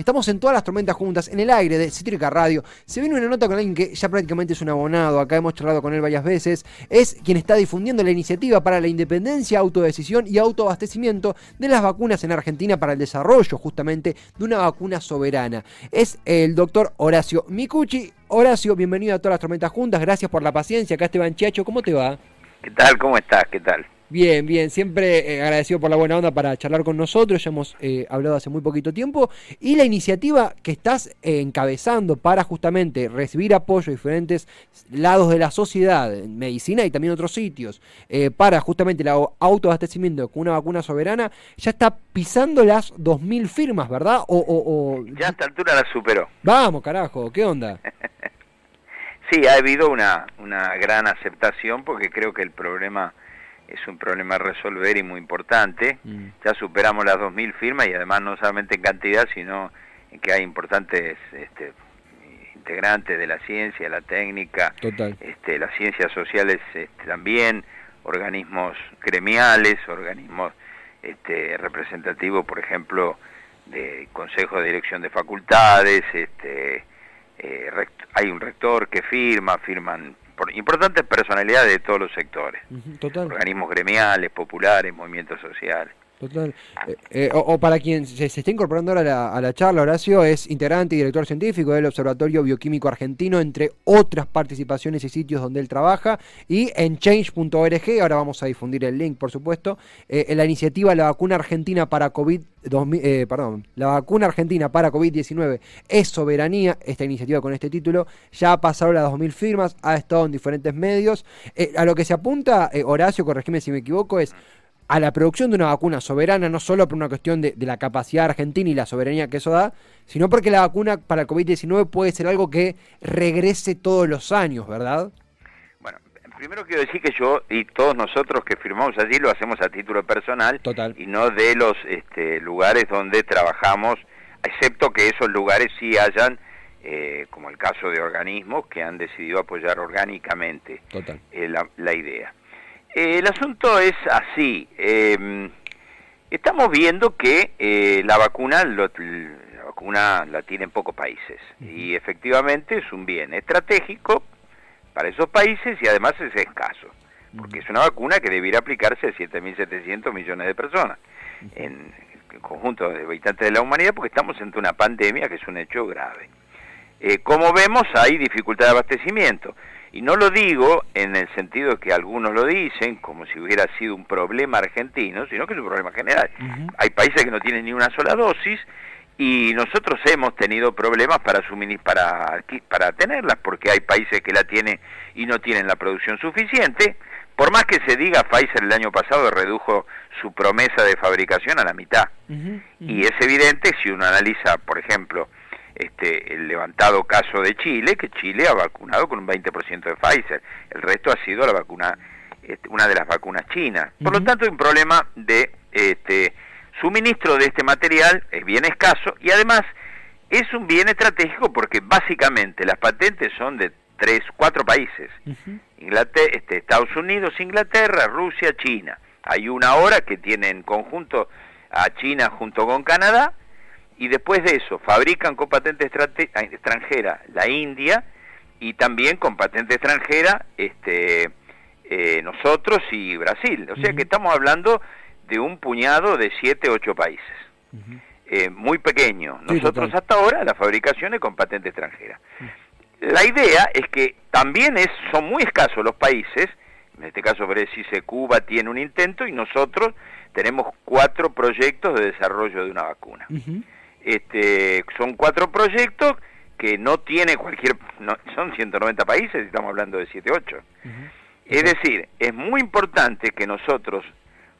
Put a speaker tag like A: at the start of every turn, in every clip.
A: Estamos en todas las tormentas juntas, en el aire de Cítrica Radio. Se viene una nota con alguien que ya prácticamente es un abonado, acá hemos charlado con él varias veces. Es quien está difundiendo la iniciativa para la independencia, autodecisión y autoabastecimiento de las vacunas en Argentina para el desarrollo justamente de una vacuna soberana. Es el doctor Horacio Micucci. Horacio, bienvenido a todas las tormentas juntas. Gracias por la paciencia. Acá Esteban Chiacho, ¿cómo te va?
B: ¿Qué tal? ¿Cómo estás? ¿Qué tal?
A: Bien, bien, siempre eh, agradecido por la buena onda para charlar con nosotros, ya hemos eh, hablado hace muy poquito tiempo, y la iniciativa que estás eh, encabezando para justamente recibir apoyo de diferentes lados de la sociedad, en medicina y también otros sitios, para justamente el autoabastecimiento con una vacuna soberana, ya está pisando las 2.000 firmas, ¿verdad? O, o,
B: Ya a esta altura la superó.
A: Vamos, carajo, ¿qué onda?
B: sí, ha habido una, una gran aceptación porque creo que el problema es un problema a resolver y muy importante. Mm. Ya superamos las 2.000 firmas y además no solamente en cantidad, sino en que hay importantes este, integrantes de la ciencia, la técnica, Este, las ciencias sociales este, también, organismos gremiales, organismos este, representativos, por ejemplo, de consejo de dirección de facultades, este, eh, hay un rector que firma, firman importantes personalidades de todos los sectores, organismos gremiales, populares, movimientos sociales.
A: Total. Eh, eh, o, para quien se, está incorporando ahora a la, charla, Horacio es integrante y director científico del Observatorio Bioquímico Argentino, entre otras participaciones y sitios donde él trabaja, y en change.org, ahora vamos a difundir el link, por supuesto, eh, en la iniciativa La vacuna argentina para COVID, perdón, la vacuna argentina para COVID-19 es soberanía, esta iniciativa con este título, ya ha pasado las 2.000 firmas, ha estado en diferentes medios, a lo que se apunta, Horacio, corregime si me equivoco, es a la producción de una vacuna soberana, no solo por una cuestión de, la capacidad argentina y la soberanía que eso da, sino porque la vacuna para el COVID-19 puede ser algo que regrese todos los años, ¿verdad?
B: Bueno, primero quiero decir que yo y todos nosotros que firmamos allí lo hacemos a título personal
A: Total.
B: y no de los este, lugares donde trabajamos, excepto que esos lugares sí hayan, eh, como el caso de organismos que han decidido apoyar orgánicamente eh, la idea. Eh, el asunto es así. Em, estamos viendo que eh, la vacuna la vacuna la tienen pocos países y efectivamente es un bien estratégico para esos países y además es escaso, porque es una vacuna que debiera aplicarse a 7.700 millones de personas en el conjunto de habitantes de la humanidad, porque estamos ante una pandemia que es un hecho grave. Eh, como vemos, hay dificultad de abastecimiento. Y no lo digo en el sentido que algunos lo dicen, como si hubiera sido un problema argentino, sino que es un problema general. Hay países que no tienen ni una sola dosis y nosotros hemos tenido problemas para, para, para tenerlas, porque hay países que la tienen y no tienen la producción suficiente. Por más que se diga, Pfizer el año pasado redujo su promesa de fabricación a la mitad. Y es evidente, si uno analiza, por ejemplo, este, el levantado caso de Chile, que Chile ha vacunado con un 20% de Pfizer, el resto ha sido la vacuna, este, una de las vacunas chinas. Por lo tanto, hay un problema de este, suministro de este material, es bien escaso, y además es un bien estratégico porque básicamente las patentes son de tres, cuatro países, Inglaterra, este, Estados Unidos, Inglaterra, Rusia, China. Hay una ahora que tiene en conjunto a China junto con Canadá, y después de eso fabrican con patente extranjera la India y también con patente extranjera este, eh, nosotros y Brasil. O sea que estamos hablando de un puñado de siete, ocho países. Eh, muy pequeño. Nosotros hasta ahora la fabricación es con patente extranjera. La idea es que también es, son muy escasos los países, en este caso precise Cuba tiene un intento y nosotros tenemos cuatro proyectos de desarrollo de una vacuna. Este, son cuatro proyectos que no tiene cualquier, no, son 190 países, estamos hablando de 7, 8. Es decir, es muy importante que nosotros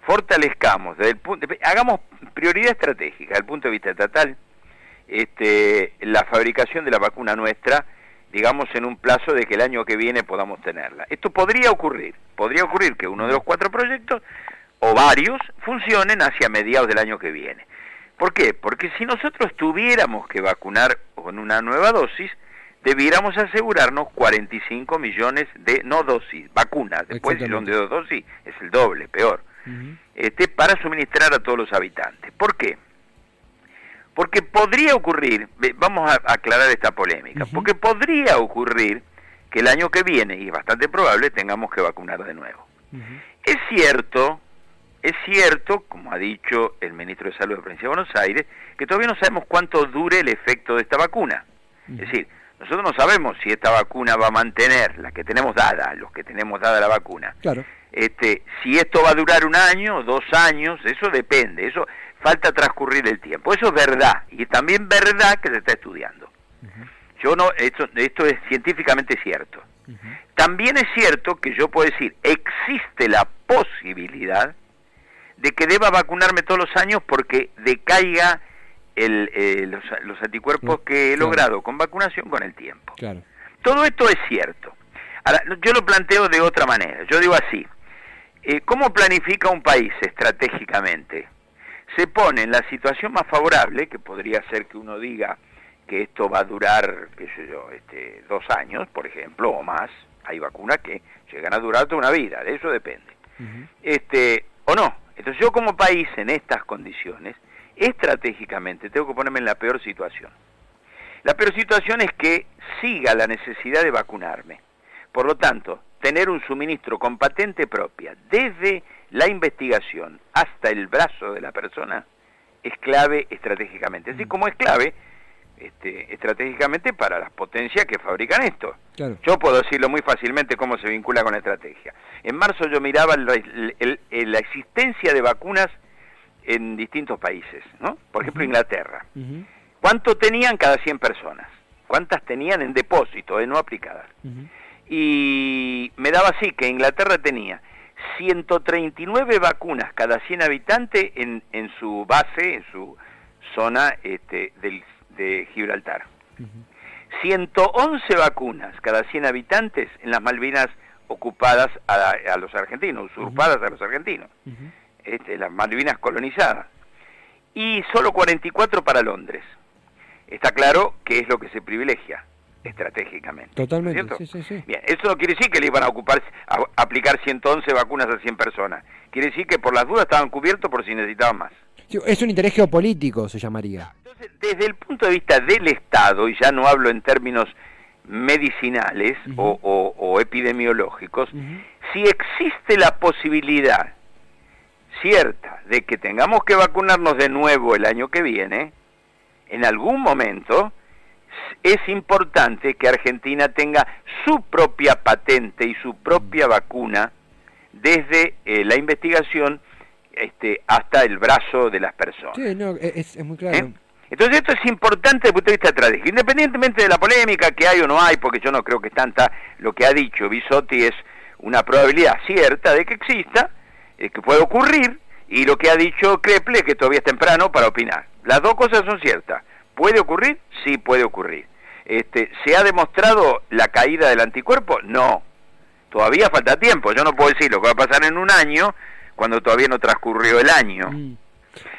B: fortalezcamos, desde el punto, hagamos prioridad estratégica desde el punto de vista estatal, este, la fabricación de la vacuna nuestra, digamos en un plazo de que el año que viene podamos tenerla. Esto podría ocurrir, podría ocurrir que uno de los cuatro proyectos o varios funcionen hacia mediados del año que viene. ¿Por qué? Porque si nosotros tuviéramos que vacunar con una nueva dosis, debiéramos asegurarnos 45 millones de, no dosis, vacunas, después si son de dos dosis, es el doble, peor, este, para suministrar a todos los habitantes. ¿Por qué? Porque podría ocurrir, vamos a aclarar esta polémica, porque podría ocurrir que el año que viene, y es bastante probable, tengamos que vacunar de nuevo. Es cierto, es cierto, como ha dicho el ministro de Salud de la Provincia de Buenos Aires, que todavía no sabemos cuánto dure el efecto de esta vacuna. Es decir, nosotros no sabemos si esta vacuna va a mantener, la que tenemos dada, los que tenemos dada la vacuna.
A: Claro.
B: Este, si esto va a durar un año, dos años, eso depende, eso falta transcurrir el tiempo. Eso es verdad, y también verdad que se está estudiando. Yo no, esto, esto es científicamente cierto. También es cierto que yo puedo decir, existe la posibilidad de que deba vacunarme todos los años porque decaiga el, eh, los, anticuerpos que he logrado con vacunación con el tiempo. Todo esto es cierto. Ahora, yo lo planteo de otra manera. Yo digo así, eh, ¿cómo planifica un país estratégicamente? Se pone en la situación más favorable, que podría ser que uno diga que esto va a durar, qué sé yo, este, dos años, por ejemplo, o más. Hay vacunas que llegan a durar toda una vida, de eso depende. este, o no. Entonces yo como país en estas condiciones, estratégicamente tengo que ponerme en la peor situación. La peor situación es que siga la necesidad de vacunarme. Por lo tanto, tener un suministro con patente propia desde la investigación hasta el brazo de la persona es clave estratégicamente. Así mm. como es clave este, estratégicamente para las potencias que fabrican esto. Yo puedo decirlo muy fácilmente cómo se vincula con la estrategia. En marzo yo miraba la existencia de vacunas en distintos países, ¿no? Por ejemplo, Inglaterra. ¿Cuánto tenían cada 100 personas? ¿Cuántas tenían en depósito, de no aplicadas? Y me daba así que Inglaterra tenía 139 vacunas cada 100 habitantes en, en su base, en su zona este, del de Gibraltar. 111 vacunas cada 100 habitantes en las Malvinas ocupadas a, los argentinos, usurpadas a los argentinos, este, las Malvinas colonizadas, y solo 44 para Londres. Está claro que es lo que se privilegia estratégicamente.
A: Totalmente.
B: Bien, eso no quiere decir que le iban a ocupar, a aplicar 111 vacunas a 100 personas. Quiere decir que por las dudas estaban cubiertos por si necesitaban más.
A: Es un interés geopolítico, se llamaría.
B: Desde el punto de vista del Estado, y ya no hablo en términos medicinales o, epidemiológicos, si existe la posibilidad cierta de que tengamos que vacunarnos de nuevo el año que viene, en algún momento es importante que Argentina tenga su propia patente y su propia vacuna desde eh, la investigación este, hasta el brazo de las personas.
A: Sí, no, es, muy claro. ¿Eh?
B: Entonces esto es importante desde el punto de vista estratégico, independientemente de la polémica que hay o no hay, porque yo no creo que tanta lo que ha dicho Bisotti es una probabilidad cierta de que exista, eh, que puede ocurrir, y lo que ha dicho Kreple que todavía es temprano para opinar. Las dos cosas son ciertas. ¿Puede ocurrir? Sí puede ocurrir. Este, ¿Se ha demostrado la caída del anticuerpo? No. Todavía falta tiempo. Yo no puedo decir lo que va a pasar en un año cuando todavía no transcurrió el año. Mm.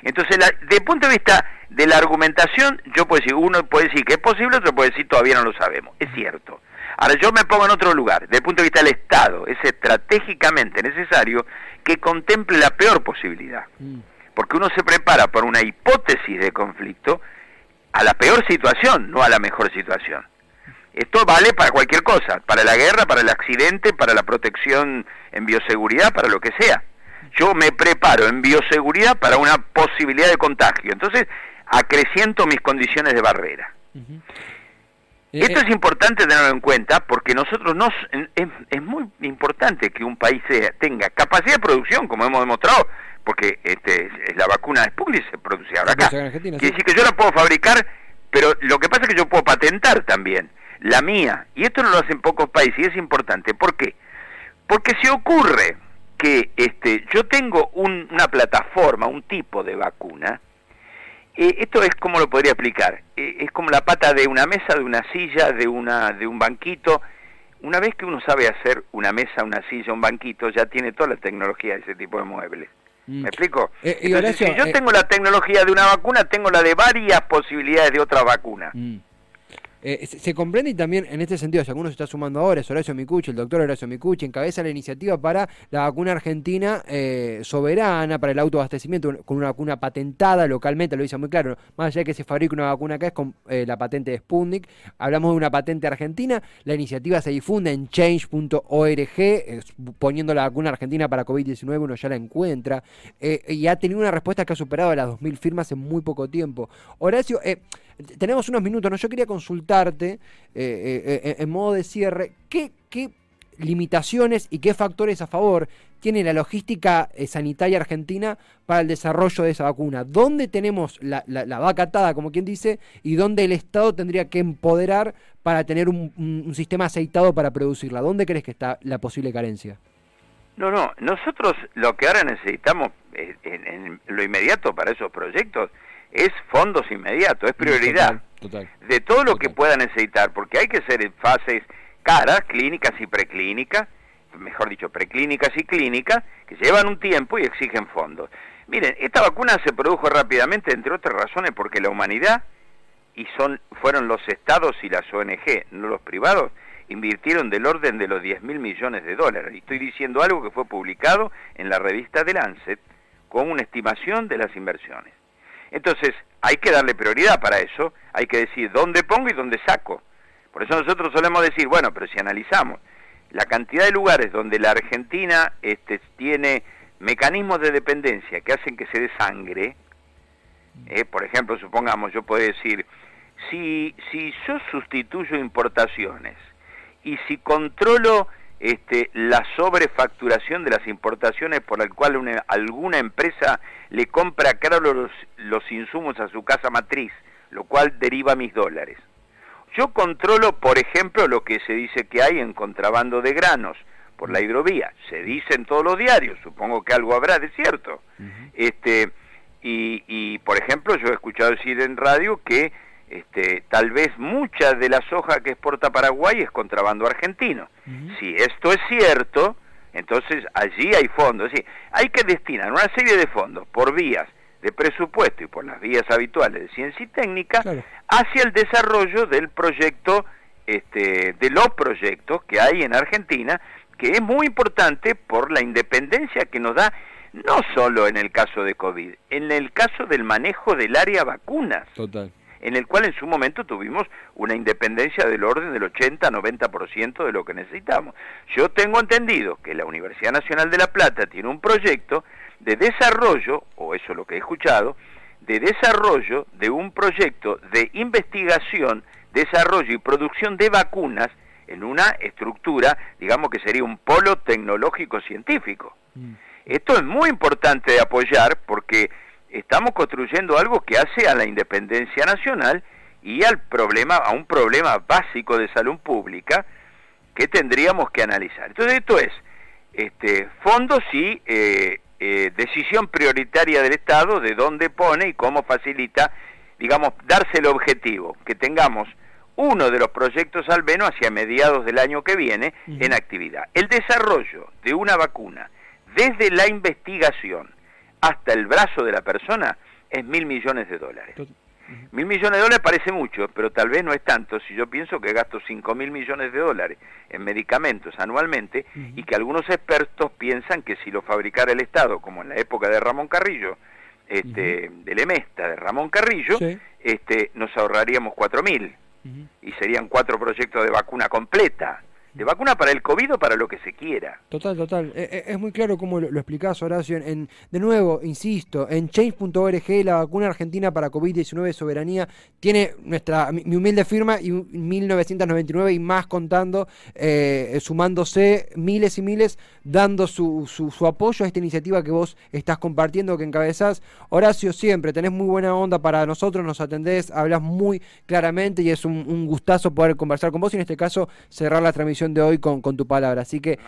B: Entonces, desde el punto de vista de la argumentación, yo puedo decir, uno puede decir que es posible, otro puede decir todavía no lo sabemos. Es cierto. Ahora yo me pongo en otro lugar, desde el punto de vista del Estado, es estratégicamente necesario que contemple la peor posibilidad. Mm. Porque uno se prepara por una hipótesis de conflicto a la peor situación, no a la mejor situación. Esto vale para cualquier cosa, para la guerra, para el accidente, para la protección en bioseguridad, para lo que sea. Yo me preparo en bioseguridad para una posibilidad de contagio. Entonces, acreciento mis condiciones de barrera. Esto eh, es importante tenerlo en cuenta porque nosotros nos es, muy importante que un país tenga capacidad de producción, como hemos demostrado, porque este, la vacuna Sputnik se produce ahora acá. Quiere decir que yo la puedo fabricar, pero lo que pasa es que yo puedo patentar también la mía. Y esto no lo hacen pocos países y es importante. ¿Por qué? Porque si ocurre que este, yo tengo una plataforma, un tipo de vacuna, eh, esto es como lo podría explicar, eh, es como la pata de una mesa, de una silla, de, una, de un banquito. Una vez que uno sabe hacer una mesa, una silla, un banquito, ya tiene toda la tecnología de ese tipo de muebles. Mm. ¿Me explico?
A: Eh,
B: si yo tengo la tecnología de una vacuna, tengo la de varias posibilidades de otra vacuna. Mm.
A: Eh, se, comprende y también en este sentido, si alguno se está sumando ahora, es Horacio Micucci, el doctor Horacio Micucci, encabeza la iniciativa para la vacuna argentina eh, soberana, para el autoabastecimiento, con una vacuna patentada localmente, lo dice muy claro, más allá de que se fabrique una vacuna acá, es con eh, la patente de Sputnik, hablamos de una patente argentina, la iniciativa se difunde en change.org, poniendo la vacuna argentina para COVID-19, uno ya la encuentra, y ha tenido una respuesta que ha superado las 2.000 firmas en muy poco tiempo. Horacio, tenemos unos minutos, ¿no? Yo quería consultarte, eh, eh, eh, en modo de cierre, ¿qué, limitaciones y qué factores a favor tiene la logística sanitaria argentina para el desarrollo de esa vacuna? ¿Dónde tenemos la, vaca atada, como quien dice, y dónde el Estado tendría que empoderar para tener un, sistema aceitado para producirla? ¿Dónde crees que está la posible carencia?
B: No, no, nosotros lo que ahora necesitamos en lo inmediato para esos proyectos es fondos inmediatos, es prioridad de todo lo que pueda necesitar, porque hay que ser en fases caras, clínicas y preclínicas, mejor dicho, preclínicas y clínicas, que llevan un tiempo y exigen fondos. Miren, esta vacuna se produjo rápidamente, entre otras razones, porque la humanidad, y son, fueron los estados y las ONG, no los privados, invirtieron del orden de los 10 mil millones de dólares. Y estoy diciendo algo que fue publicado en la revista The Lancet con una estimación de las inversiones. Entonces, hay que darle prioridad para eso, hay que decir dónde pongo y dónde saco. Por eso nosotros solemos decir, bueno, pero si analizamos la cantidad de lugares donde la Argentina este, tiene mecanismos de dependencia que hacen que se dé sangre, eh, por ejemplo, supongamos, yo puedo decir, si, si yo sustituyo importaciones y si controlo este, la sobrefacturación de las importaciones por la cual alguna empresa le compra caro los, los insumos a su casa matriz, lo cual deriva mis dólares. Yo controlo, por ejemplo, lo que se dice que hay en contrabando de granos por la hidrovía. Se dice en todos los diarios, supongo que algo habrá de cierto. este, y, y, por ejemplo, yo he escuchado decir en radio que este, tal vez mucha de la soja que exporta Paraguay es contrabando argentino. Si esto es cierto, entonces allí hay fondos. hay que destinar una serie de fondos por vías de presupuesto y por las vías habituales de ciencia y técnica hacia el desarrollo del proyecto, este, de los proyectos que hay en Argentina, que es muy importante por la independencia que nos da no solo en el caso de COVID, en el caso del manejo del área vacunas. Total en el cual en su momento tuvimos una independencia del orden del 80-90% de lo que necesitamos. Yo tengo entendido que la Universidad Nacional de La Plata tiene un proyecto de desarrollo, o eso es lo que he escuchado, de desarrollo de un proyecto de investigación, desarrollo y producción de vacunas en una estructura, digamos que sería un polo tecnológico científico. Mm. Esto es muy importante de apoyar porque estamos construyendo algo que hace a la independencia nacional y al problema, a un problema básico de salud pública que tendríamos que analizar. Entonces esto es este, fondos y eh, eh, decisión prioritaria del Estado de dónde pone y cómo facilita, digamos, darse el objetivo, que tengamos uno de los proyectos al menos hacia mediados del año que viene en actividad. El desarrollo de una vacuna desde la investigación, hasta el brazo de la persona es mil millones de dólares. Mil millones de dólares parece mucho, pero tal vez no es tanto si yo pienso que gasto cinco mil millones de dólares en medicamentos anualmente y que algunos expertos piensan que si lo fabricara el Estado, como en la época de Ramón Carrillo, este, del EMESTA de Ramón Carrillo, este, nos ahorraríamos cuatro mil y serían cuatro proyectos de vacuna completa de vacuna para el COVID o para lo que se quiera.
A: Total, total. E, e, es muy claro cómo lo, explicás, Horacio. En, de nuevo, insisto, en change.org la vacuna argentina para COVID-19 soberanía tiene nuestra mi humilde firma y 1999 y más contando, eh, sumándose miles y miles, dando su, su, apoyo a esta iniciativa que vos estás compartiendo, que encabezás. Horacio, siempre tenés muy buena onda para nosotros, nos atendés, hablas muy claramente y es un gustazo poder conversar con vos y en este caso cerrar la transmisión de hoy con, con tu palabra. Así que...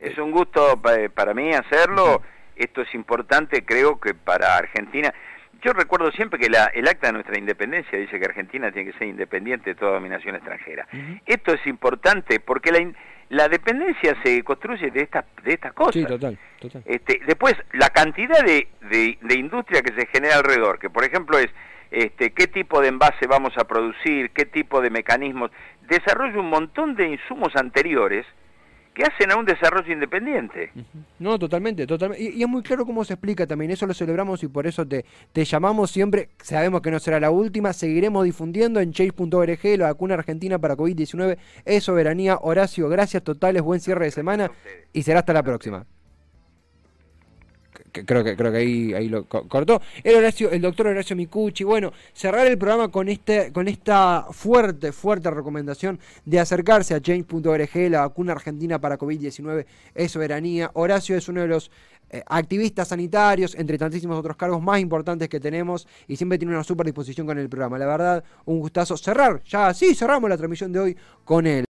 B: Es un gusto para mí hacerlo. Esto es importante, creo que para Argentina... Yo recuerdo siempre que la, el acta de nuestra independencia dice que Argentina tiene que ser independiente de toda dominación extranjera. Esto es importante porque la, la dependencia se construye de estas de estas cosas. Sí, total, Este, después, la cantidad de, de, de, industria que se genera alrededor, que por ejemplo es este, qué tipo de envase vamos a producir, qué tipo de mecanismos. Desarrolla un montón de insumos anteriores que hacen a un desarrollo independiente.
A: No, totalmente, totalmente. Y, es muy claro cómo se explica también, eso lo celebramos y por eso te, te llamamos siempre, sabemos que no será la última, seguiremos difundiendo en chase.org la vacuna argentina para COVID-19 es soberanía. Horacio, gracias totales, buen cierre de semana y será hasta la próxima creo que creo que ahí, ahí lo cortó. El Horacio, el doctor Horacio Micucci. Bueno, cerrar el programa con este, con esta fuerte, fuerte recomendación de acercarse a change.org, la vacuna argentina para COVID-19 es soberanía. Horacio es uno de los eh, activistas sanitarios, entre tantísimos otros cargos más importantes que tenemos, y siempre tiene una super disposición con el programa. La verdad, un gustazo cerrar, ya sí, cerramos la transmisión de hoy con él.